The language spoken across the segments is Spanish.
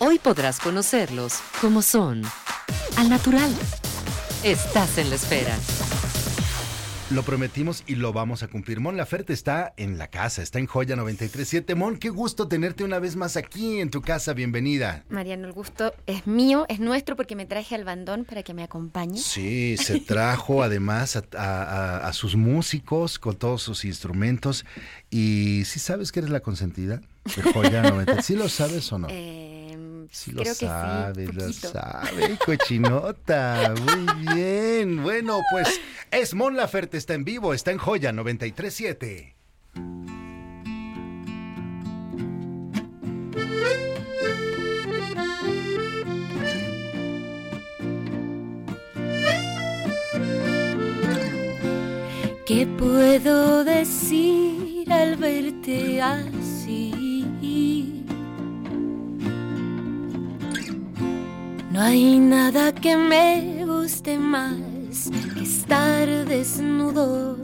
Hoy podrás conocerlos como son. Al natural. Estás en la esfera. Lo prometimos y lo vamos a cumplir. Mon Laferte está en la casa, está en Joya 937. Mon, qué gusto tenerte una vez más aquí en tu casa. Bienvenida. Mariano, el gusto es mío, es nuestro porque me traje al bandón para que me acompañe. Sí, se trajo además a, sus músicos con todos sus instrumentos. Y si sabes que eres la consentida de Joya 937. ¿Sí lo sabes o no? Eh Sí lo sabe, lo sabe, cochinota. Muy bien. Bueno, pues es Mon Laferte, está en vivo, está en Joya 937. ¿Qué puedo decir al verte así? No hay nada que me guste más que estar desnudos.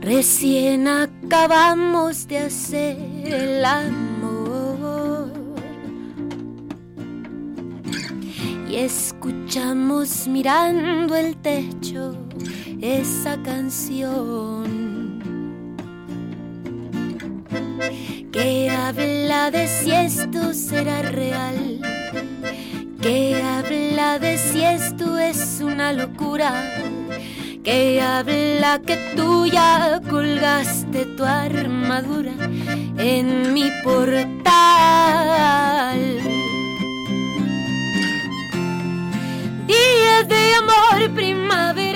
Recién acabamos de hacer el amor y escuchamos mirando el techo esa canción habla de si esto será real, que habla de si esto es una locura, que habla que tú ya colgaste tu armadura en mi portal. Días de amor primaveral,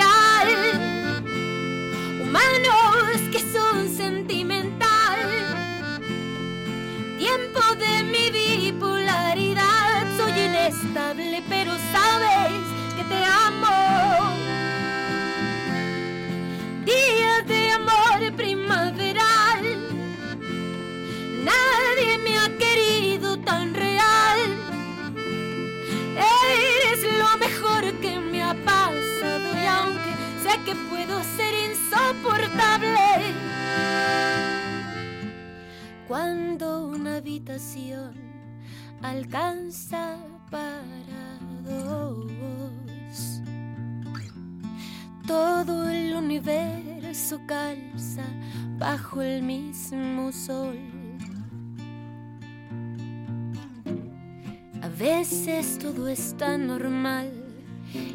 que puedo ser insoportable cuando una habitación alcanza para dos. Todo el universo calza bajo el mismo sol. A veces todo es tan normal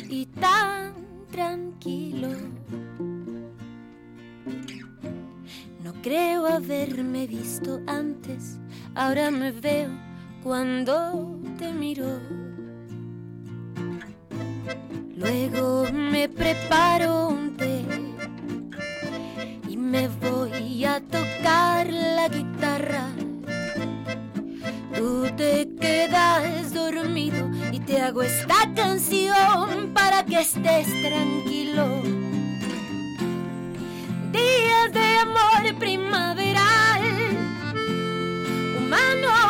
y tan tranquilo Creo haberme visto antes, ahora me veo cuando te miro. Luego me preparo un té y me voy a tocar la guitarra. Tú te quedas dormido y te hago esta canción que estés tranquilo. Días de amor primaveral, humanos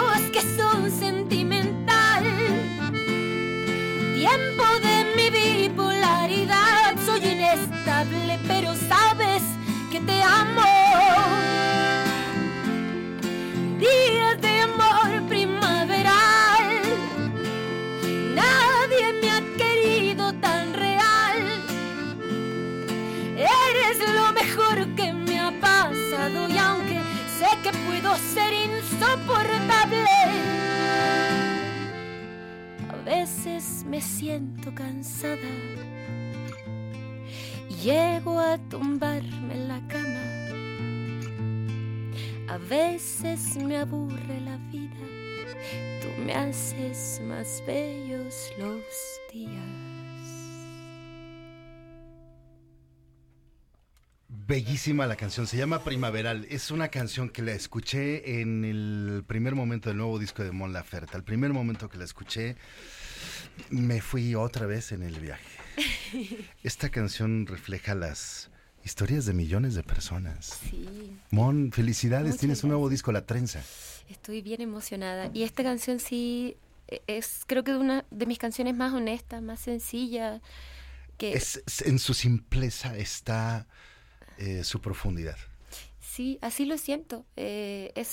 me siento cansada llego a tumbarme en la cama. A veces me aburre la vida, tú me haces más bellos los días. Bellísima la canción, se llama Primaveral. Es una canción que la escuché en el primer momento del nuevo disco de Mon Laferte. Al primer momento que la escuché, me fui otra vez en el viaje. Esta canción refleja las historias de millones de personas. Sí, Mon, felicidades, Muchas tienes un nuevo disco, La Trenza. estoy bien emocionada. Y esta canción sí e- es creo que una de mis canciones más honestas, más sencillas. Que es- en su simpleza está eh, su profundidad. Sí, así lo siento. Eh, es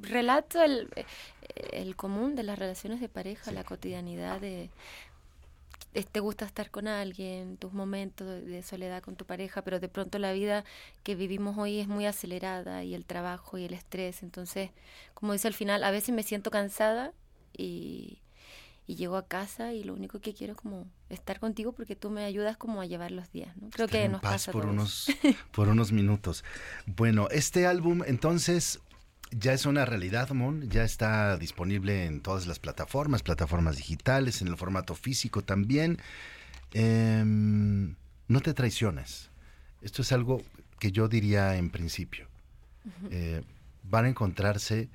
relato el, el común de las relaciones de pareja, la cotidianidad de, te gusta estar con alguien, tus momentos de, soledad con tu pareja, pero de pronto la vida que vivimos hoy es muy acelerada y el trabajo y el estrés. Entonces, como dice al final, a veces me siento cansada y, y llego a casa y lo único que quiero es como estar contigo porque tú me ayudas como a llevar los días. ¿no? Creo Estar que en nos paz pasa por todos. unos por unos minutos. Bueno, este álbum entonces ya es una realidad, Mon, ya está disponible en todas las plataformas, plataformas digitales, en el formato físico también. Em, no te traiciones. Esto es algo que yo diría en principio. Eh, van a encontrarse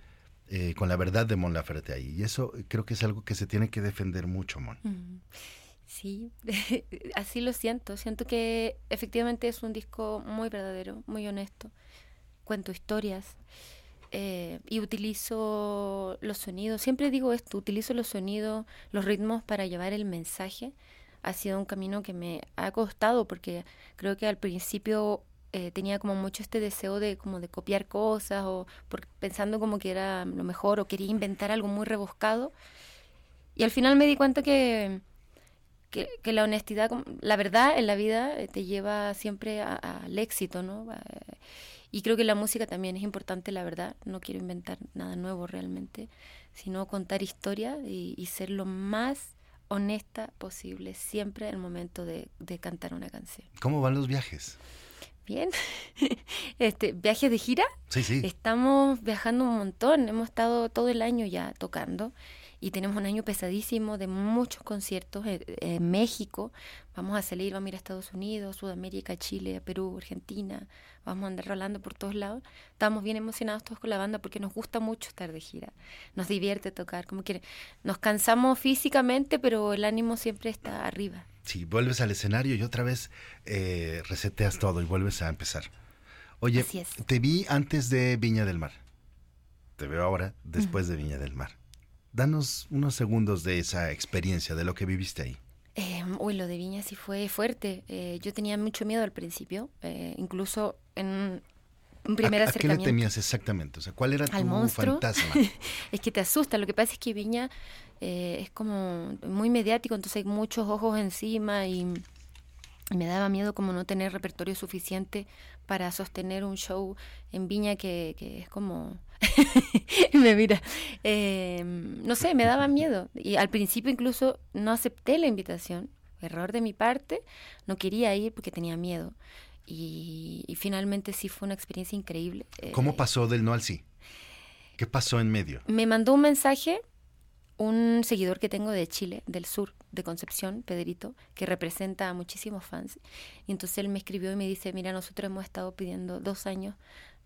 eh, con la verdad de Mon Laferte ahí. Y eso creo que es algo que se tiene que defender mucho, Mon. Sí, así lo siento. Siento que efectivamente es un disco muy verdadero, muy honesto. Cuento historias eh, y utilizo los sonidos. Siempre digo esto, utilizo los sonidos, los ritmos para llevar el mensaje. Ha sido un camino que me ha costado porque creo que al principio eh, tenía como mucho este deseo de como de copiar cosas o por- pensando como que era lo mejor o quería inventar algo muy rebuscado. Y al final me di cuenta que, que, que la honestidad, la verdad en la vida eh, te lleva siempre al éxito, ¿no? A- y creo que la música también es importante, la verdad. No quiero inventar nada nuevo realmente, sino contar historia y, y ser lo más honesta posible siempre al momento de, de cantar una canción. ¿Cómo van los viajes? Bien, este viajes de gira. Sí, sí. Estamos viajando un montón, hemos estado todo el año ya tocando y tenemos un año pesadísimo de muchos conciertos en, en México. Vamos a salir, vamos a ir a Estados Unidos, Sudamérica, Chile, Perú, Argentina. Vamos a andar rolando por todos lados. Estamos bien emocionados todos con la banda porque nos gusta mucho estar de gira. Nos divierte tocar, como que nos cansamos físicamente, pero el ánimo siempre está arriba. Sí, vuelves al escenario y otra vez eh, reseteas todo y vuelves a empezar. Oye, te vi antes de Viña del Mar. Te veo ahora después de Viña del Mar. Danos unos segundos de esa experiencia, de lo que viviste ahí. Eh, uy, lo de Viña sí fue fuerte. Eh, yo tenía mucho miedo al principio, eh, incluso en un primer ¿A, a qué le acercamiento. temías exactamente? O sea, ¿cuál era al tu monstruo. fantasma? es que te asusta. Lo que pasa es que Viña eh, es como muy mediático, entonces hay muchos ojos encima y me daba miedo como no tener repertorio suficiente para sostener un show en Viña que, que es como... me mira. Eh, no sé, me daba miedo. Y al principio incluso no acepté la invitación. Error de mi parte. No quería ir porque tenía miedo. Y, y finalmente sí fue una experiencia increíble. Eh, ¿Cómo pasó del no al sí? ¿Qué pasó en medio? me mandó un mensaje un seguidor que tengo de Chile, del sur, de Concepción, Pedrito, que representa a muchísimos fans. Y entonces él me escribió y me dice, mira, nosotros hemos estado pidiendo dos años,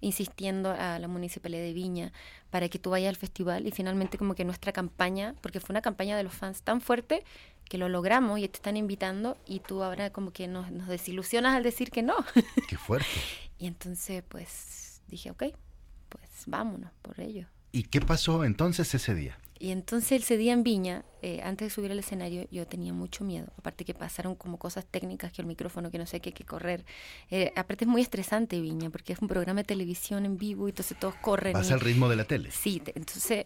insistiendo a la Municipalidad de Viña para que tú vayas al festival y finalmente como que nuestra campaña, porque fue una campaña de los fans tan fuerte que lo logramos y te están invitando y tú ahora como que nos, nos desilusionas al decir que no. Qué fuerte. y entonces pues dije, ok, pues vámonos por ello. ¿Y qué pasó entonces ese día? Y entonces ese día en Viña, eh, antes de subir al escenario, yo tenía mucho miedo. Aparte que pasaron como cosas técnicas, que el micrófono, que no sé qué, que correr. Eh, aparte es muy estresante Viña, porque es un programa de televisión en vivo y entonces todos corren. Vas y- al ritmo de la tele. Sí, te- entonces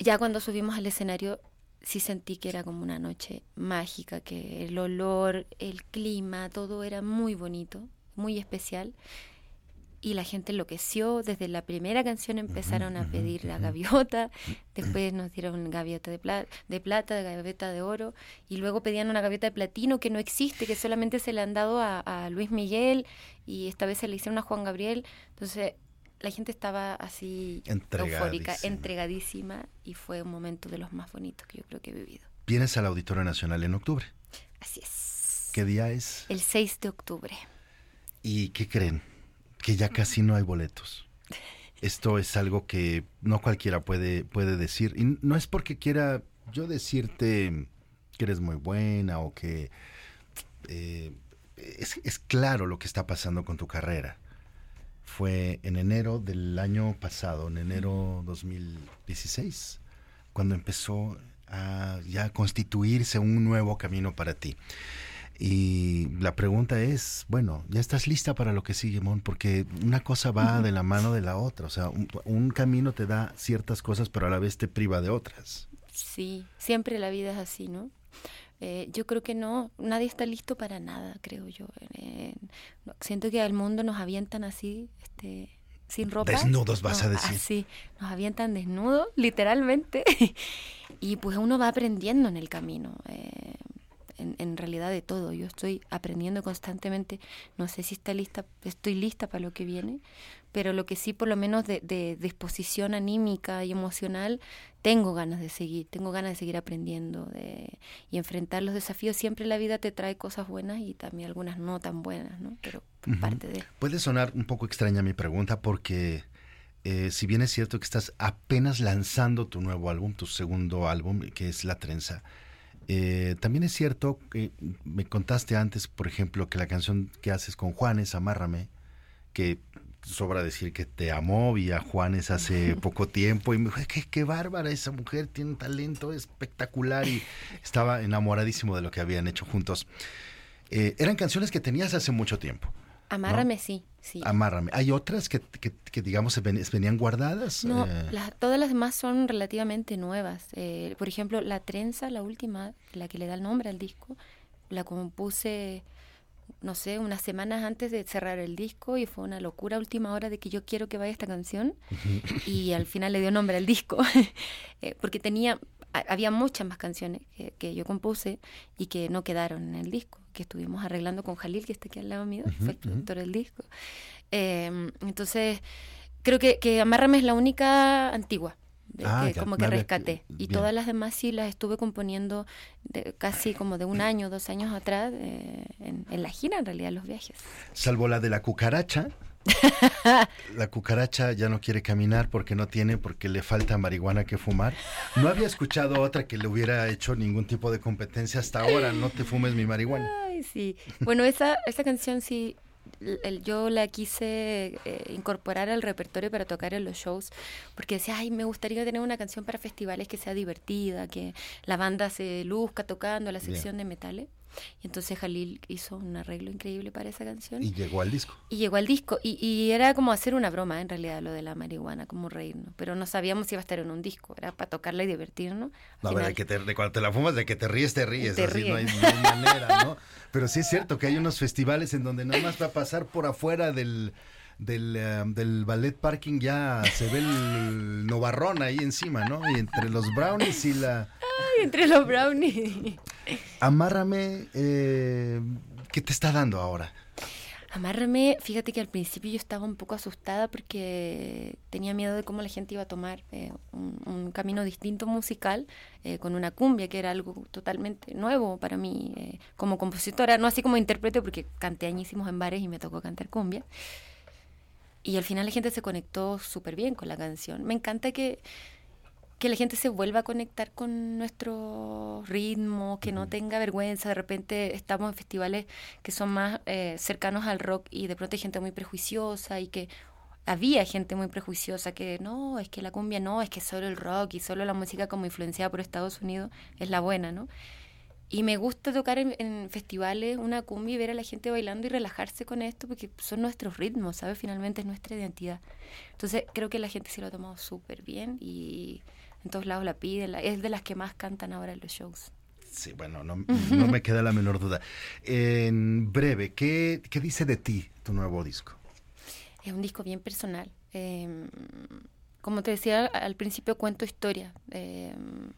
ya cuando subimos al escenario sí sentí que era como una noche mágica, que el olor, el clima, todo era muy bonito, muy especial. Y la gente enloqueció. Desde la primera canción empezaron a pedir la gaviota, después nos dieron gaviota de, plata, de plata, gaviota de oro, y luego pedían una gaviota de platino que no existe, que solamente se le han dado a, a Luis Miguel, y esta vez se le hicieron a Juan Gabriel. Entonces la gente estaba así eufórica, entregadísima, y fue un momento de los más bonitos que yo creo que he vivido. Vienes al Auditorio Nacional en octubre. Así es. ¿Qué día es? El 6 de octubre. ¿Y qué creen? Que ya casi no hay boletos. Esto es algo que no cualquiera puede, puede decir. Y no es porque quiera yo decirte que eres muy buena o que... Eh, es, es claro lo que está pasando con tu carrera. Fue en enero del año pasado, en enero 2016, cuando empezó a ya constituirse un nuevo camino para ti. Y la pregunta es, bueno, ¿ya estás lista para lo que sigue, Mon? Porque una cosa va de la mano de la otra. O sea, un, camino te da ciertas cosas, pero a la vez te priva de otras. Sí, siempre la vida es así, ¿no? Eh, yo creo que no, nadie está listo para nada, creo yo. siento que al mundo nos avientan así, este, sin ropa. Desnudos, vas a decir. Sí, nos avientan desnudos, literalmente. y pues uno va aprendiendo en el camino. Eh, en, realidad de todo. Yo estoy aprendiendo constantemente. No sé si está lista, estoy lista para lo que viene, pero lo que sí, por lo menos de, disposición anímica y emocional, tengo ganas de seguir, tengo ganas de seguir aprendiendo de, y enfrentar los desafíos. Siempre la vida te trae cosas buenas y también algunas no tan buenas, ¿no? Pero parte de... Puede sonar un poco extraña mi pregunta porque... Eh, si bien es cierto que estás apenas lanzando tu nuevo álbum, tu segundo álbum, que es La Trenza, eh, también es cierto que me contaste antes, por ejemplo, que la canción que haces con Juanes, Amárrame, que sobra decir que te amó, vi a Juanes hace poco tiempo y me dijo, qué, qué bárbara esa mujer, tiene un talento espectacular y estaba enamoradísimo de lo que habían hecho juntos. Eh, eran canciones que tenías hace mucho tiempo. Amárrame, sí, sí. Amárrame. ¿Hay otras que, que, digamos, venían guardadas? No, eh, todas las demás son relativamente nuevas. Eh, por ejemplo, La Trenza, la última, la que le da el nombre al disco, la compuse, no sé, unas semanas antes de cerrar el disco y fue una locura última hora de que yo quiero que vaya esta canción y al final le dio nombre al disco. Eh, porque tenía, había muchas más canciones que, que yo compuse y que no quedaron en el disco que estuvimos arreglando con Jalil, que está aquí al lado mío, fue el productor del disco. Em, entonces, creo que, que Amárrame es la única antigua. Ah, que, como que rescaté. Y todas las demás sí las estuve componiendo de, casi como de un año, dos años atrás, eh, en, en, la gira, en realidad, los viajes. Salvo la de la cucaracha, la cucaracha ya no quiere caminar porque no tiene, porque le falta marihuana que fumar. No había escuchado otra que le hubiera hecho ningún tipo de competencia hasta ahora. No te fumes mi marihuana. Ay, sí. Bueno, esa, esa canción sí, yo la quise eh, incorporar al repertorio para tocar en los shows, porque decía, ay, me gustaría tener una canción para festivales que sea divertida, que la banda se luzca tocando la sección de metales. Y entonces Jalil hizo un arreglo increíble para esa canción. Y llegó al disco. Y llegó al disco. Y, y era como hacer una broma, en realidad, lo de la marihuana, como reírnos. Pero no sabíamos si iba a estar en un disco. Era para tocarla y divertirnos. no, de que te, de cuando te la fumas, de que te ríes, te ríes. así no, hay, manera, ¿no? Pero sí es cierto que hay unos festivales en donde nada más va a pasar por afuera del del, eh, del ballet parking ya se ve el novarrón ahí encima, ¿no? Y entre los brownies y la... Ay, entre los brownies. Amárrame, eh, ¿qué te está dando ahora? Amárrame, fíjate que al principio yo estaba un poco asustada porque tenía miedo de cómo la gente iba a tomar eh, un, camino distinto musical con una cumbia, que era algo totalmente nuevo para mí como compositora, no así como intérprete, porque canté añísimos en bares y me tocó cantar cumbia. Y al final la gente se conectó súper bien con la canción. Me encanta que, que la gente se vuelva a conectar con nuestro ritmo, que no tenga vergüenza. De repente estamos en festivales que son más eh, cercanos al rock y de pronto hay gente muy prejuiciosa y que había gente muy prejuiciosa que no, es que la cumbia no, es que solo el rock y solo la música como influenciada por Estados Unidos es la buena, ¿no? Y me gusta tocar en, festivales una cumbia y ver a la gente bailando y relajarse con esto porque son nuestros ritmos, ¿sabes? Finalmente es nuestra identidad. Entonces creo que la gente se lo ha tomado súper bien y en todos lados la piden. es de las que más cantan ahora en los shows. Sí, bueno, no, no me queda la menor duda. En breve, ¿qué, ¿qué dice de ti tu nuevo disco? es un disco bien personal. Em, como te decía al principio, cuento historia. Em,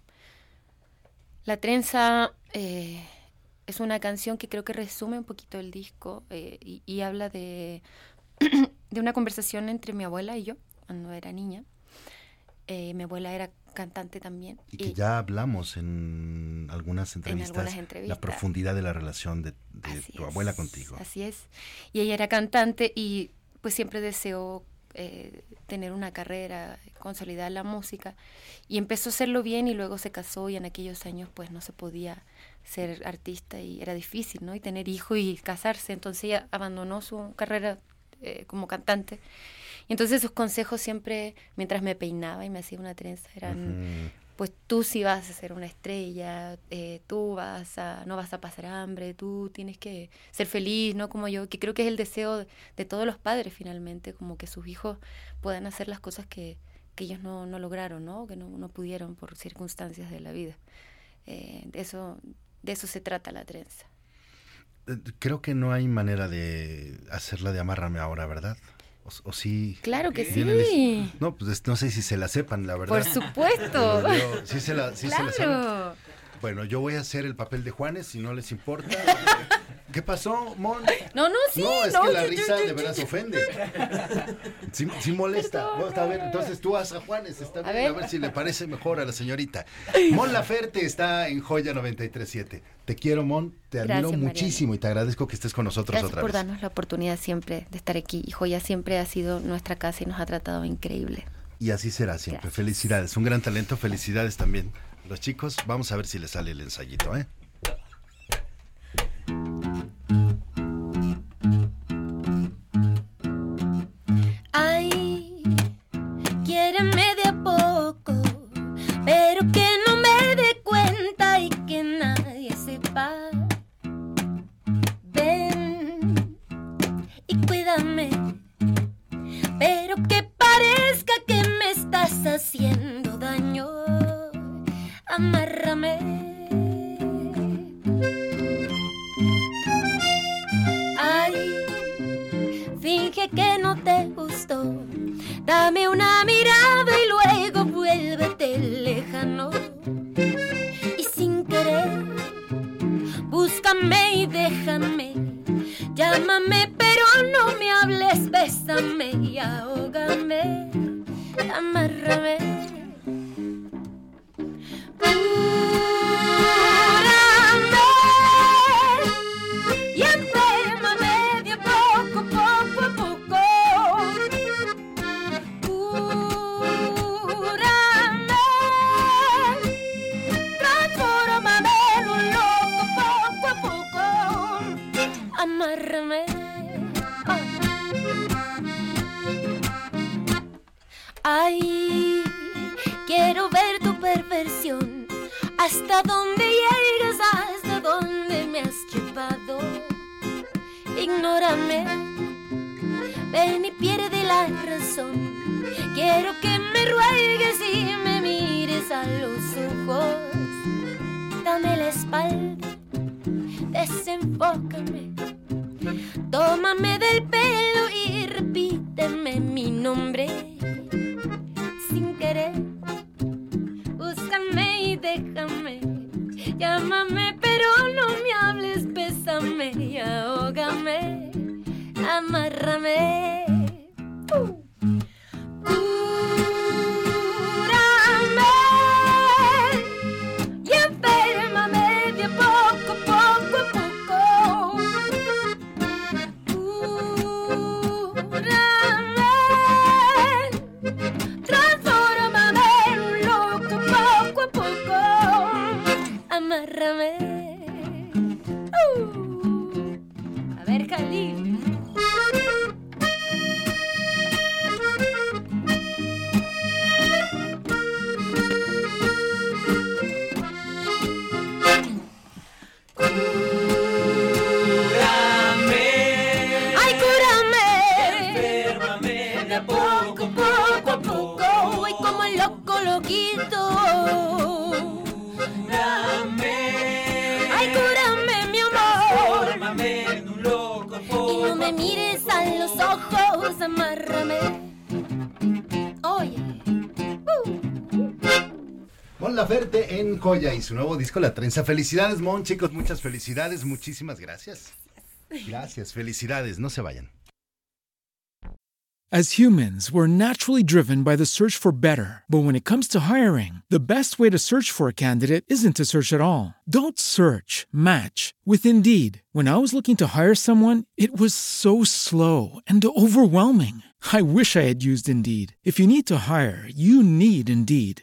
la trenza eh, es una canción que creo que resume un poquito el disco eh, y, habla de, de una conversación entre mi abuela y yo cuando era niña. Eh, mi abuela era cantante también. Y que ya hablamos en algunas entrevistas, la profundidad de la relación de, tu abuela contigo. Así es. Y ella era cantante y pues siempre deseó eh, tener una carrera, consolidar la música y empezó a hacerlo bien y luego se casó y en aquellos años pues no se podía ser artista y era difícil, ¿no? Y tener hijo y casarse, entonces ella abandonó su carrera eh, como cantante y entonces sus consejos siempre, mientras me peinaba y me hacía una trenza, eran, pues tú sí vas a ser una estrella, eh, tú vas a, no vas a pasar hambre, tú tienes que ser feliz, ¿no? Como yo, que creo que es el deseo de, todos los padres finalmente, como que sus hijos puedan hacer las cosas que, que ellos no, no, lograron, ¿no? Que no, no, pudieron por circunstancias de la vida. Eh, eso, de eso se trata la trenza. Eh, creo que no hay manera de hacerla de amárrame ahora, ¿verdad? O, sí. Claro que sí. No, pues no sé si se la sepan, la verdad. Por supuesto. sí se la, sí claro. Bueno, yo voy a hacer el papel de Juanes, si no les importa. ¿Qué pasó, Mon? No, no, sí. No, es que la risa de veras ofende. Sí, molesta. a ver, entonces tú haz a Juanes, está bien, a ver. si le parece mejor a la señorita. Mon Laferte está en Joya 937. Te quiero, Mon, te admiro muchísimo y te agradezco que estés con nosotros Gracias otra vez. por darnos la oportunidad siempre de estar aquí. Y Joya siempre ha sido nuestra casa y nos ha tratado increíble. Y así será siempre. Felicidades, un gran talento, felicidades también. Los chicos, vamos a ver si les sale el ensayito, ¿eh? Mm-hmm. My. me hasta dónde llegas, hasta dónde me has llevado. Ignórame, ven y pierde la razón. Quiero que me ruegues y me mires a los ojos. Dame la espalda, desenfócame. Tómame del pelo y repíteme mi nombre amárrame. Uh. Laferte en Coya y su nuevo disco La Trenza. Felicidades, Mon, chicos, muchas felicidades, muchísimas gracias. Gracias, felicidades, no se vayan. As humans, we're naturally driven by the search for better. But when it comes to hiring, the best way to search for a candidate isn't to search at all. Don't search, match with Indeed. When I was looking to hire someone, it was so slow and overwhelming. I wish I had used Indeed. If you need to hire, you need Indeed.